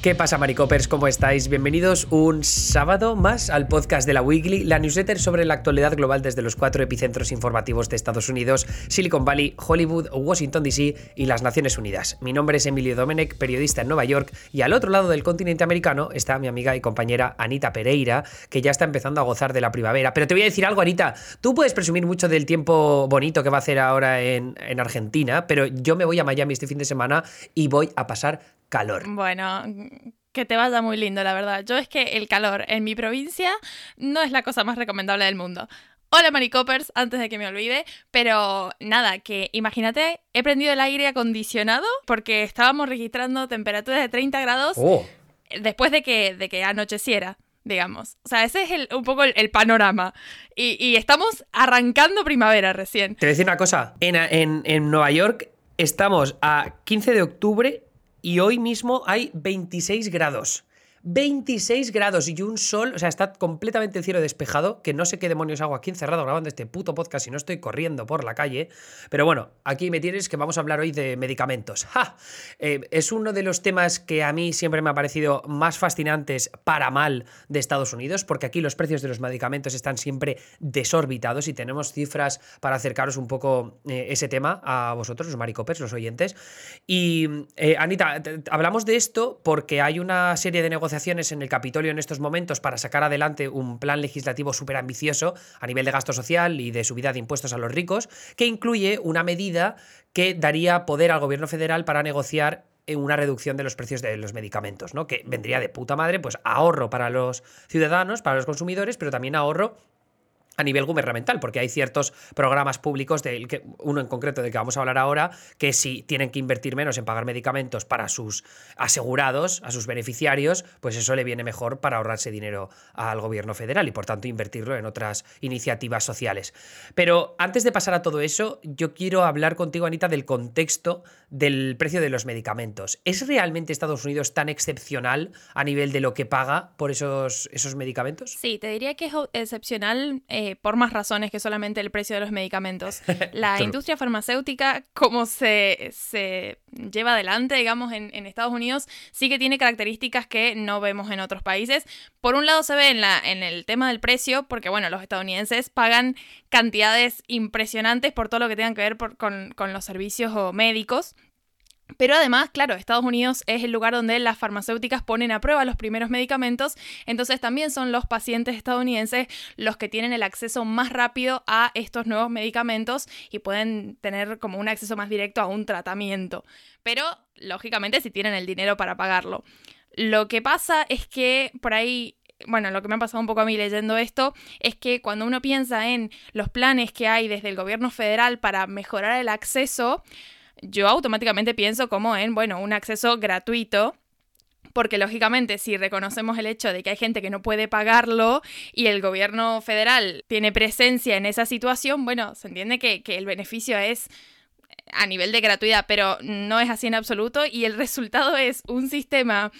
¿Qué pasa, Maricopers? ¿Cómo estáis? Bienvenidos un sábado más al podcast de la Weekly, la newsletter sobre la actualidad global desde los cuatro epicentros informativos de Estados Unidos, Silicon Valley, Hollywood, Washington DC y las Naciones Unidas. Mi nombre es Emilio Domenech, periodista en Nueva York, y al otro lado del continente americano está mi amiga y compañera Anita Pereira, que ya está empezando a gozar de la primavera. Pero te voy a decir algo, Anita, tú puedes presumir mucho del tiempo bonito que va a hacer ahora en, en Argentina, pero yo me voy a Miami este fin de semana y voy a pasar calor. Bueno, que te vaya muy lindo, la verdad. Yo es que el calor en mi provincia no es la cosa más recomendable del mundo. Hola Maricopers, antes de que me olvide, pero nada, que imagínate, he prendido el aire acondicionado porque estábamos registrando temperaturas de 30 grados Oh. después de que, de que anocheciera, digamos. O sea, ese es el- un poco el, el panorama. Y, y estamos arrancando primavera recién. Te voy a decir una cosa. En, en- en Nueva York estamos a 15 de octubre y hoy mismo hay 26 grados. 26 grados y un sol, o sea, está completamente el cielo despejado, que no sé qué demonios hago aquí encerrado grabando este puto podcast si no estoy corriendo por la calle. Pero bueno, aquí me tienes que vamos a hablar hoy de medicamentos. ¡Ja! Eh, es uno de los temas que a mí siempre me ha parecido más fascinantes para mal de Estados Unidos, porque aquí los precios de los medicamentos están siempre desorbitados y tenemos cifras para acercaros un poco eh, ese tema a vosotros, los maricopers, los oyentes. Y eh, Anita, hablamos de esto porque hay una serie de negociaciones en el Capitolio en estos momentos para sacar adelante un plan legislativo súper ambicioso a nivel de gasto social y de subida de impuestos a los ricos, que incluye una medida que daría poder al gobierno federal para negociar eh, una reducción de los precios de los medicamentos, ¿no? Que vendría de puta madre, pues ahorro para los ciudadanos, para los consumidores, pero también ahorro a nivel gubernamental, porque hay ciertos programas públicos, del uno en concreto del que vamos a hablar ahora, que si tienen que invertir menos en pagar medicamentos para sus asegurados, a sus beneficiarios, pues eso le viene mejor para ahorrarse dinero al gobierno federal y por tanto invertirlo en otras iniciativas sociales. Pero antes de pasar a todo eso, yo quiero hablar contigo, Anita, del contexto del precio de los medicamentos. ¿Es realmente Estados Unidos tan excepcional a nivel de lo que paga por esos, esos medicamentos? Sí, te diría que es excepcional eh, por más razones que solamente el precio de los medicamentos. La industria farmacéutica, como se, se lleva adelante, digamos, en, en Estados Unidos, sí que tiene características que no vemos en otros países. Por un lado se ve en, la, en el tema del precio, porque bueno, los estadounidenses pagan cantidades impresionantes por todo lo que tengan que ver por- con, con los servicios o médicos. Pero además, claro, Estados Unidos es el lugar donde las farmacéuticas ponen a prueba los primeros medicamentos, entonces también son los pacientes estadounidenses los que tienen el acceso más rápido a estos nuevos medicamentos y pueden tener como un acceso más directo a un tratamiento. Pero, lógicamente, si tienen el dinero para pagarlo. Lo que pasa es que por ahí bueno, lo que me ha pasado un poco a mí leyendo esto es que cuando uno piensa en los planes que hay desde el gobierno federal para mejorar el acceso, yo automáticamente pienso como en, bueno, un acceso gratuito. Porque lógicamente si reconocemos el hecho de que hay gente que no puede pagarlo y el gobierno federal tiene presencia en esa situación, bueno, se entiende que, que el beneficio es a nivel de gratuidad, pero no es así en absoluto y el resultado es un sistema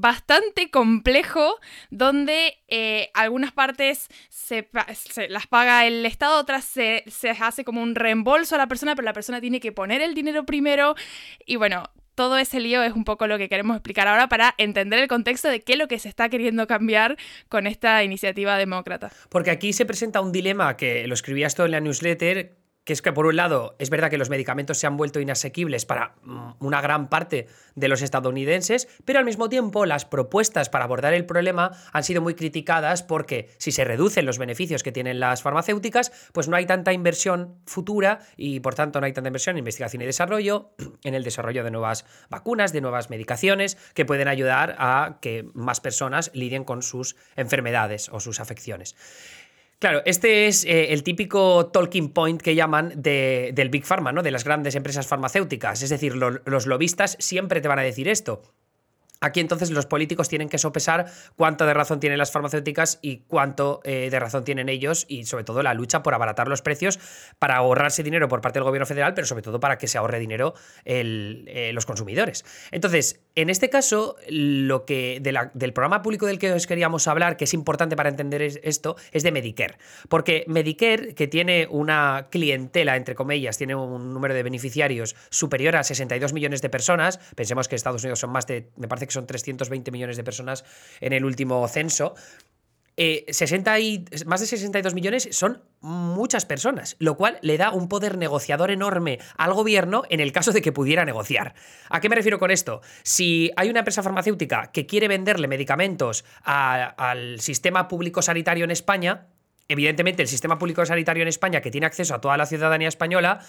bastante complejo donde eh, algunas partes se, las paga el Estado, otras se, se hace como un reembolso a la persona, pero la persona tiene que poner el dinero primero y bueno, todo ese lío es un poco lo que queremos explicar ahora para entender el contexto de qué es lo que se está queriendo cambiar con esta iniciativa demócrata. Porque aquí se presenta un dilema que lo escribías todo en la newsletter, que es que por un lado es verdad que los medicamentos se han vuelto inasequibles para mm, una gran parte de los estadounidenses, pero al mismo tiempo las propuestas para abordar el problema han sido muy criticadas porque si se reducen los beneficios que tienen las farmacéuticas, pues no hay tanta inversión futura y por tanto no hay tanta inversión en investigación y desarrollo, en el desarrollo de nuevas vacunas, de nuevas medicaciones que pueden ayudar a que más personas lidien con sus enfermedades o sus afecciones. Claro, este es eh, el típico talking point que llaman de- del Big Pharma, ¿no? De las grandes empresas farmacéuticas. Es decir, lo- los lobistas siempre te van a decir esto. Aquí entonces los políticos tienen que sopesar cuánto de razón tienen las farmacéuticas y cuánto eh, de razón tienen ellos y sobre todo la lucha por abaratar los precios para ahorrarse dinero por parte del gobierno federal, pero sobre todo para que se ahorre dinero eh, los consumidores. Entonces, en este caso, lo que del programa público del que os queríamos hablar, que es importante para entender es- esto, es de Medicare. Porque Medicare, que tiene una clientela, entre comillas, tiene un número de beneficiarios superior a 62 millones de personas, pensemos que Estados Unidos son más de, me parece que son 320 millones de personas en el último censo. 60 eh, y, más de 62 millones son muchas personas, lo cual le da un poder negociador enorme al gobierno en el caso de que pudiera negociar. ¿A qué me refiero con esto? Si hay una empresa farmacéutica que quiere venderle medicamentos al sistema público sanitario en España, evidentemente el sistema público sanitario en España, que tiene acceso a toda la ciudadanía española,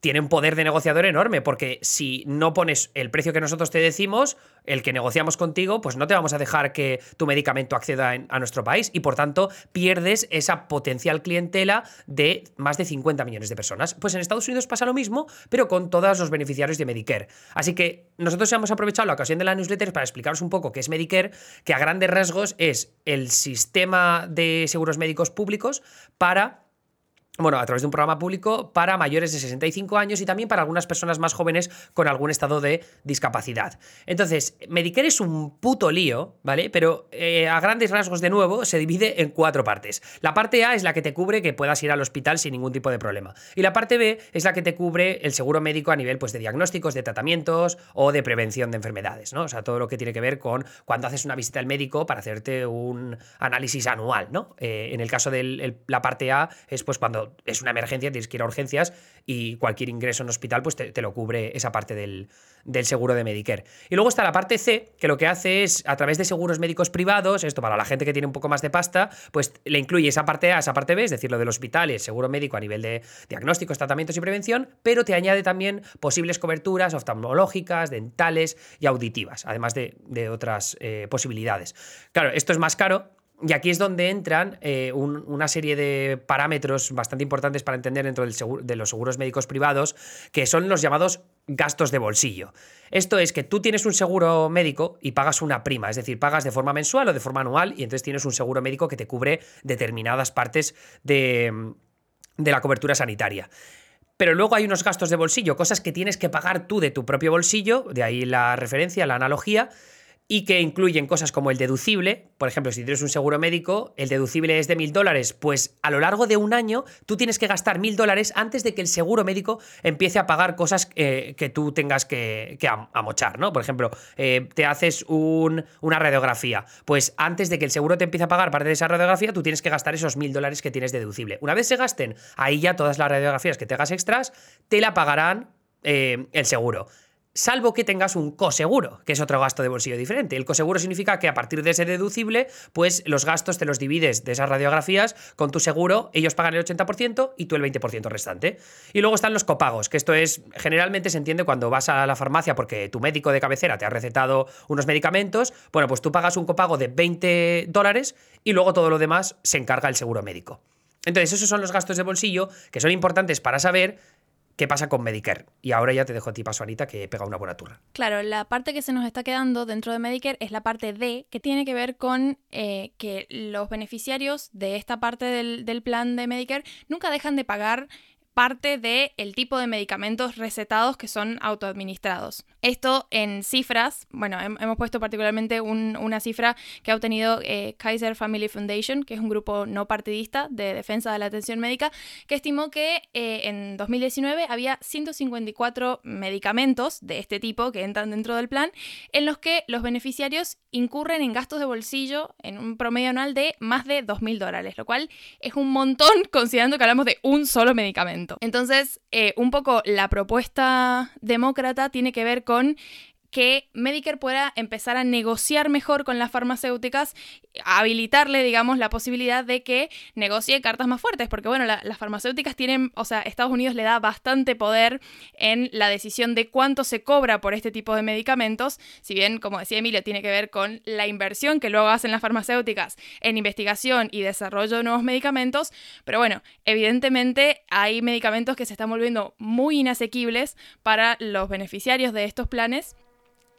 tiene un poder de negociador enorme, porque si no pones el precio que nosotros te decimos, el que negociamos contigo, pues no te vamos a dejar que tu medicamento acceda a nuestro país y por tanto pierdes esa potencial clientela de más de 50 millones de personas. Pues en Estados Unidos pasa lo mismo, pero con todos los beneficiarios de Medicare. Así que nosotros hemos aprovechado la ocasión de la newsletter para explicaros un poco qué es Medicare, que a grandes rasgos es el sistema de seguros médicos públicos para bueno, a través de un programa público para mayores de 65 años y también para algunas personas más jóvenes con algún estado de discapacidad. Entonces, Medicare es un puto lío, ¿vale? Pero eh, a grandes rasgos, de nuevo, se divide en cuatro partes. La parte A es la que te cubre que puedas ir al hospital sin ningún tipo de problema. Y la parte B es la que te cubre el seguro médico a nivel pues, de diagnósticos, de tratamientos o de prevención de enfermedades, ¿no? O sea, todo lo que tiene que ver con cuando haces una visita al médico para hacerte un análisis anual, ¿no? Eh, en el caso de la parte A es pues cuando es una emergencia, tienes que ir a urgencias y cualquier ingreso en hospital pues te, lo cubre esa parte del, seguro de Medicare. Y luego está la parte C, que lo que hace es, a través de seguros médicos privados, esto para la gente que tiene un poco más de pasta, pues le incluye esa parte A, esa parte B, es decir, lo del hospital el seguro médico a nivel de diagnósticos, tratamientos y prevención, pero te añade también posibles coberturas oftalmológicas, dentales y auditivas, además de, otras eh, posibilidades. Claro, esto es más caro, y aquí es donde entran eh, una serie de parámetros bastante importantes para entender dentro de los seguros médicos privados, que son los llamados gastos de bolsillo. Esto es que tú tienes un seguro médico y pagas una prima, es decir, pagas de forma mensual o de forma anual y entonces tienes un seguro médico que te cubre determinadas partes de, de la cobertura sanitaria. Pero luego hay unos gastos de bolsillo, cosas que tienes que pagar tú de tu propio bolsillo, de ahí la referencia, la analogía, y que incluyen cosas como el deducible. Por ejemplo, si tienes un seguro médico, el deducible es de mil dólares, pues a lo largo de un año tú tienes que gastar mil dólares antes de que el seguro médico empiece a pagar cosas eh, que tú tengas que, amochar, ¿no? Por ejemplo, eh, te haces una radiografía, pues antes de que el seguro te empiece a pagar parte de esa radiografía, tú tienes que gastar esos mil dólares que tienes deducible. Una vez se gasten, ahí ya todas las radiografías que te hagas extras, te la pagarán eh, el seguro salvo que tengas un coseguro, que es otro gasto de bolsillo diferente. El coseguro significa que a partir de ese deducible, pues los gastos te los divides de esas radiografías con tu seguro, ellos pagan el 80% y tú el 20% restante. Y luego están los copagos, que esto es, generalmente se entiende cuando vas a la farmacia porque tu médico de cabecera te ha recetado unos medicamentos, bueno, pues tú pagas un copago de 20 dólares y luego todo lo demás se encarga el seguro médico. Entonces, esos son los gastos de bolsillo que son importantes para saber qué pasa con Medicare. Y ahora ya te dejo a ti paso, Anita, que pega una buena turra. Claro, la parte que se nos está quedando dentro de Medicare es la parte D, que tiene que ver con eh, que los beneficiarios de esta parte del, del plan de Medicare nunca dejan de pagar parte del el tipo de medicamentos recetados que son autoadministrados. Esto en cifras, bueno, hemos puesto particularmente una cifra que ha obtenido eh, Kaiser Family Foundation, que es un grupo no partidista de defensa de la atención médica, que estimó que eh, en 2019 había 154 medicamentos de este tipo que entran dentro del plan, en los que los beneficiarios incurren en gastos de bolsillo en un promedio anual de más de 2.000 dólares, lo cual es un montón considerando que hablamos de un solo medicamento. Entonces, eh, un poco la propuesta demócrata tiene que ver con que Medicare pueda empezar a negociar mejor con las farmacéuticas, habilitarle, digamos, la posibilidad de que negocie cartas más fuertes, porque bueno, las farmacéuticas tienen, o sea, Estados Unidos le da bastante poder en la decisión de cuánto se cobra por este tipo de medicamentos, si bien, como decía Emilio, tiene que ver con la inversión que luego hacen las farmacéuticas en investigación y desarrollo de nuevos medicamentos, pero bueno, evidentemente hay medicamentos que se están volviendo muy inasequibles para los beneficiarios de estos planes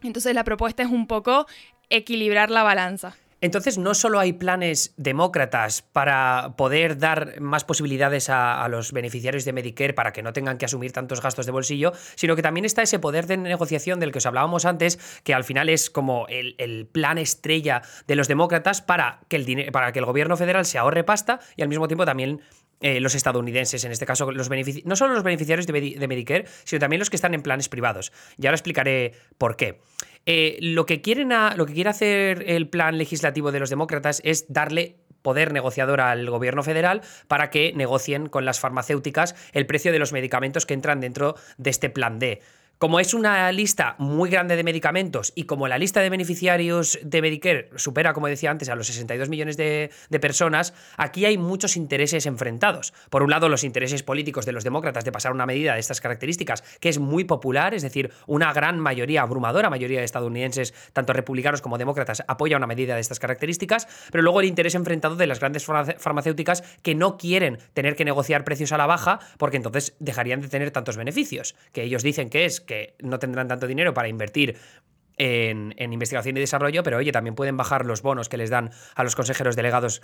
entonces la propuesta es un poco equilibrar la balanza. Entonces, no solo hay planes demócratas para poder dar más posibilidades a, los beneficiarios de Medicare para que no tengan que asumir tantos gastos de bolsillo, sino que también está ese poder de negociación del que os hablábamos antes, que al final es como el, plan estrella de los demócratas para que el, para que el gobierno federal se ahorre pasta y al mismo tiempo también eh, los estadounidenses, en este caso, los no solo los beneficiarios de, Medicare, sino también los que están en planes privados. Y ahora explicaré por qué. Eh, lo, que quieren lo que quiere hacer el plan legislativo de los demócratas es darle poder negociador al gobierno federal para que negocien con las farmacéuticas el precio de los medicamentos que entran dentro de este plan D. Como es una lista muy grande de medicamentos y como la lista de beneficiarios de Medicare supera, como decía antes, a los 62 millones de, personas, aquí hay muchos intereses enfrentados. Por un lado, los intereses políticos de los demócratas de pasar una medida de estas características, que es muy popular, es decir, una gran mayoría, abrumadora mayoría de estadounidenses, tanto republicanos como demócratas, apoya una medida de estas características, pero luego el interés enfrentado de las grandes farmacéuticas que no quieren tener que negociar precios a la baja porque entonces dejarían de tener tantos beneficios, que ellos dicen que es que no tendrán tanto dinero para invertir en, investigación y desarrollo, pero oye, también pueden bajar los bonos que les dan a los consejeros delegados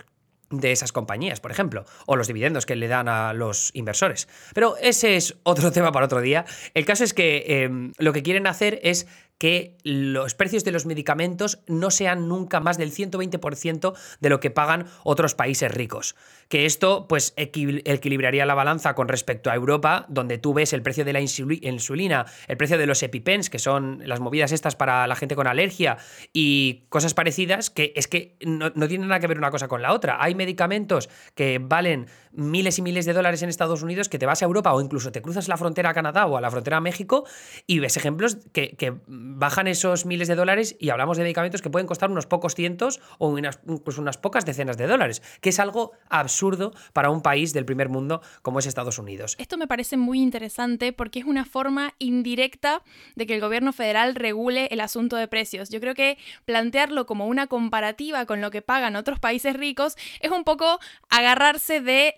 de esas compañías, por ejemplo, o los dividendos que le dan a los inversores. Pero ese es otro tema para otro día. El caso es que em, lo que quieren hacer es que los precios de los medicamentos no sean nunca más del 120% de lo que pagan otros países ricos. Que esto pues equilibraría la balanza con respecto a Europa, donde tú ves el precio de la insulina, el precio de los EpiPens, que son las movidas estas para la gente con alergia y cosas parecidas, que es que no, no tienen nada que ver una cosa con la otra. Hay medicamentos que valen miles y miles de dólares en Estados Unidos que te vas a Europa o incluso te cruzas la frontera a Canadá o a la frontera a México y ves ejemplos que, que bajan esos miles de dólares y hablamos de medicamentos que pueden costar unos pocos cientos o unas, incluso unas pocas decenas de dólares, que es algo absurdo para un país del primer mundo como es Estados Unidos. Esto me parece muy interesante porque es una forma indirecta de que el gobierno federal regule el asunto de precios. Yo creo que plantearlo como una comparativa con lo que pagan otros países ricos es un poco agarrarse de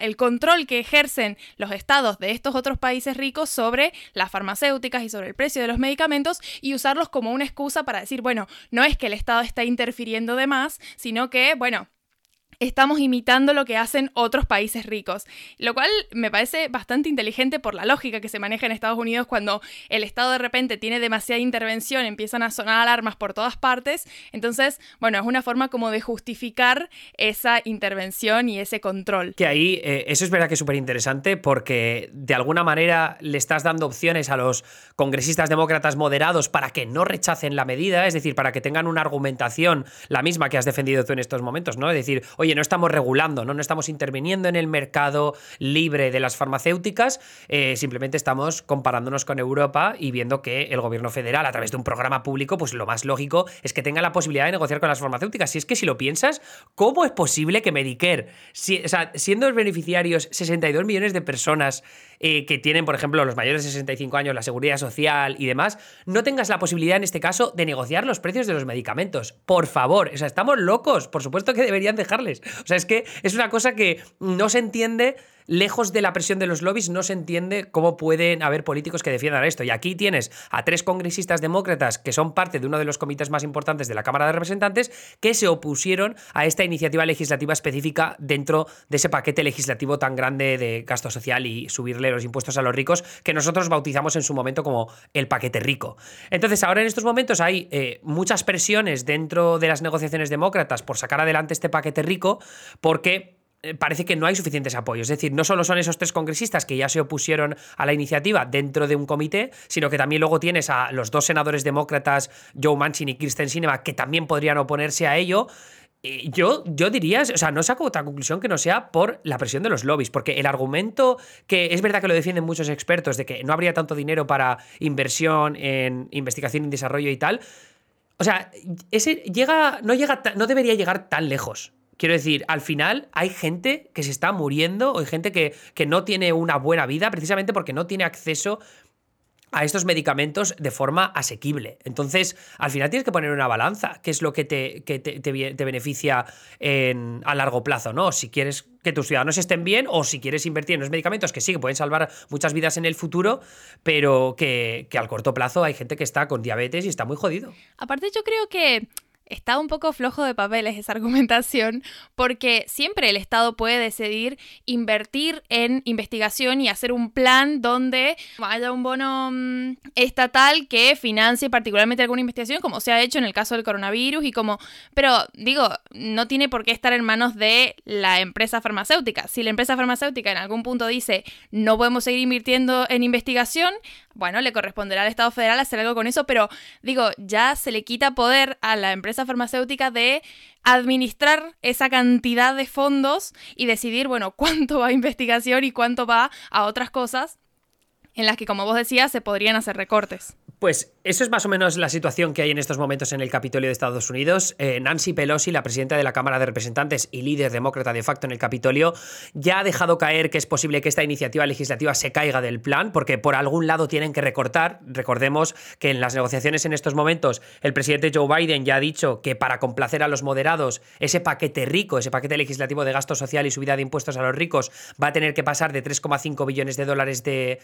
el control que ejercen los estados de estos otros países ricos sobre las farmacéuticas y sobre el precio de los medicamentos y usarlos como una excusa para decir, bueno, no es que el Estado está interfiriendo de más, sino que, bueno, estamos imitando lo que hacen otros países ricos, lo cual me parece bastante inteligente por la lógica que se maneja en Estados Unidos cuando el Estado de repente tiene demasiada intervención, empiezan a sonar alarmas por todas partes, entonces, bueno, es una forma como de justificar esa intervención y ese control. Que ahí, eh, eso es verdad que es súper interesante porque de alguna manera le estás dando opciones a los congresistas demócratas moderados para que no rechacen la medida, es decir, para que tengan una argumentación la misma que has defendido tú en estos momentos, ¿no? Es decir, oye, no estamos regulando, ¿no? no estamos interviniendo en el mercado libre de las farmacéuticas, eh, simplemente estamos comparándonos con Europa y viendo que el gobierno federal, a través de un programa público, pues lo más lógico es que tenga la posibilidad de negociar con las farmacéuticas. Si es que si lo piensas, ¿cómo es posible que Medicare, siendo los beneficiarios 62 millones de personas eh, que tienen, por ejemplo, los mayores de 65 años, la seguridad social y demás, no tengas la posibilidad en este caso de negociar los precios de los medicamentos? Por favor, o sea, estamos locos, por supuesto que deberían dejarles. O sea, es que es una cosa que no se entiende lejos de la presión de los lobbies, no se entiende cómo pueden haber políticos que defiendan esto. Y aquí tienes a tres congresistas demócratas que son parte de uno de los comités más importantes de la Cámara de Representantes que se opusieron a esta iniciativa legislativa específica dentro de ese paquete legislativo tan grande de gasto social y subirle los impuestos a los ricos que nosotros bautizamos en su momento como el paquete rico. Entonces, ahora en estos momentos hay eh, muchas presiones dentro de las negociaciones demócratas por sacar adelante este paquete rico porque parece que no hay suficientes apoyos. Es decir, no solo son esos tres congresistas que ya se opusieron a la iniciativa dentro de un comité, sino que también luego tienes a los dos senadores demócratas, Joe Manchin y Kristen Sinema, que también podrían oponerse a ello. Yo, yo diría, o sea, no saco otra conclusión que no sea por la presión de los lobbies, porque el argumento que es verdad que lo defienden muchos expertos de que no habría tanto dinero para inversión en investigación y desarrollo y tal, o sea, ese llega, no llega, no debería llegar tan lejos. Quiero decir, al final hay gente que se está muriendo o hay gente que, que no tiene una buena vida precisamente porque no tiene acceso a estos medicamentos de forma asequible. Entonces, al final tienes que poner una balanza, qué es lo que te, te, beneficia a largo plazo, ¿no? Si quieres que tus ciudadanos estén bien o si quieres invertir en los medicamentos que sí, que pueden salvar muchas vidas en el futuro, pero que, que al corto plazo hay gente que está con diabetes y está muy jodido. Aparte, yo creo que está un poco flojo de papeles esa argumentación, porque siempre el Estado puede decidir invertir en investigación y hacer un plan donde haya un bono mm, estatal que financie particularmente alguna investigación, como se ha hecho en el caso del coronavirus y como, pero digo, no tiene por qué estar en manos de la empresa farmacéutica. Si la empresa farmacéutica en algún punto dice no podemos seguir invirtiendo en investigación, bueno, le corresponderá al Estado federal hacer algo con eso, pero digo, ya se le quita poder a la empresa farmacéutica de administrar esa cantidad de fondos y decidir, bueno, cuánto va a investigación y cuánto va a otras cosas en las que, como vos decías, se podrían hacer recortes. Pues eso es más o menos la situación que hay en estos momentos en el Capitolio de Estados Unidos. Eh, Nancy Pelosi, la presidenta de la Cámara de Representantes y líder demócrata de facto en el Capitolio, ya ha dejado caer que es posible que esta iniciativa legislativa se caiga del plan, porque por algún lado tienen que recortar. Recordemos que en las negociaciones en estos momentos el presidente Joe Biden ya ha dicho que para complacer a los moderados, ese paquete rico, ese paquete legislativo de gasto social y subida de impuestos a los ricos, va a tener que pasar de 3,5 billones de dólares de,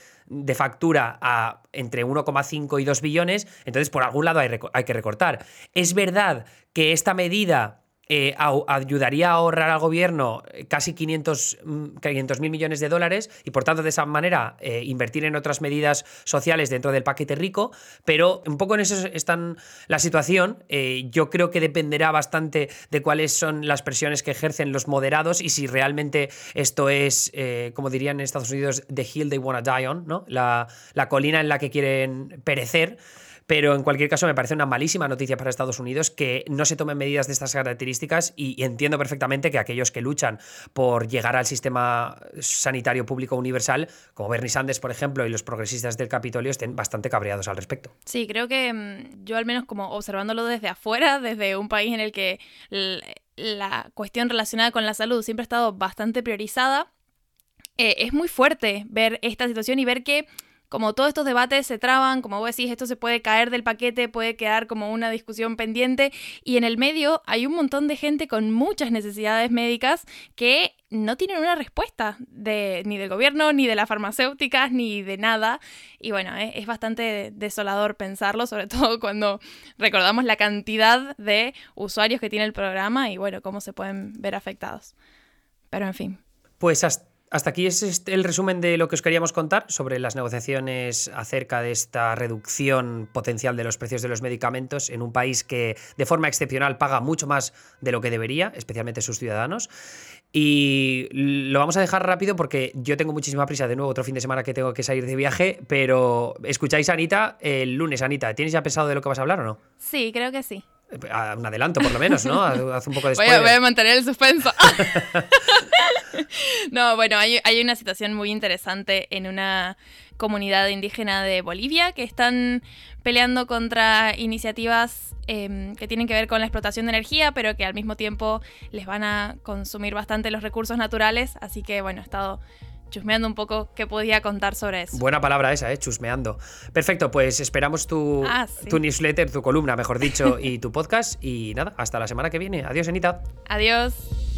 factura a entre 1,5 y 2 billones, entonces por algún lado hay que recortar. Es verdad que esta medida eh, ayudaría a ahorrar al gobierno eh, casi 500 mm, mil millones de dólares y por tanto de esa manera eh, invertir en otras medidas sociales dentro del paquete rico, pero un poco en eso está la situación. yo creo que dependerá bastante de cuáles son las presiones que ejercen los moderados y si realmente esto es, como dirían en Estados Unidos, the hill they wanna die on, ¿no? la, la colina en la que quieren perecer. Pero en cualquier caso me parece una malísima noticia para Estados Unidos que no se tomen medidas de estas características y, entiendo perfectamente que aquellos que luchan por llegar al sistema sanitario público universal, como Bernie Sanders, por ejemplo, y los progresistas del Capitolio, estén bastante cabreados al respecto. Sí, creo que mm, yo al menos como observándolo desde afuera, desde un país en el que la cuestión relacionada con la salud siempre ha estado bastante priorizada, eh, es muy fuerte ver esta situación y ver que como todos estos debates se traban, como vos decís, esto se puede caer del paquete, puede quedar como una discusión pendiente y en el medio hay un montón de gente con muchas necesidades médicas que no tienen una respuesta de, ni del gobierno, ni de las farmacéuticas, ni de nada. Y bueno, es, es bastante desolador pensarlo, sobre todo cuando recordamos la cantidad de usuarios que tiene el programa y bueno, cómo se pueden ver afectados. Pero en fin. Pues hasta hasta aquí es este el resumen de lo que os queríamos contar sobre las negociaciones acerca de esta reducción potencial de los precios de los medicamentos en un país que de forma excepcional paga mucho más de lo que debería, especialmente sus ciudadanos. Y lo vamos a dejar rápido porque yo tengo muchísima prisa de nuevo, otro fin de semana que tengo que salir de viaje, pero escucháis a Anita el lunes, Anita. ¿Tienes ya pensado de lo que vas a hablar o no? Sí, creo que sí. Un adelanto, por lo menos, ¿no? Haz un poco de voy a, voy a mantener el suspenso. no, bueno, hay, hay una situación muy interesante en una comunidad indígena de Bolivia que están peleando contra iniciativas em, que tienen que ver con la explotación de energía, pero que al mismo tiempo les van a consumir bastante los recursos naturales. Así que bueno, he estado chusmeando un poco qué podía contar sobre eso. Buena palabra esa, ¿eh? chusmeando. Perfecto, pues esperamos tu, ah, tu newsletter, tu columna, mejor dicho, y tu podcast. Y nada, hasta la semana que viene. Adiós, Anita. Adiós.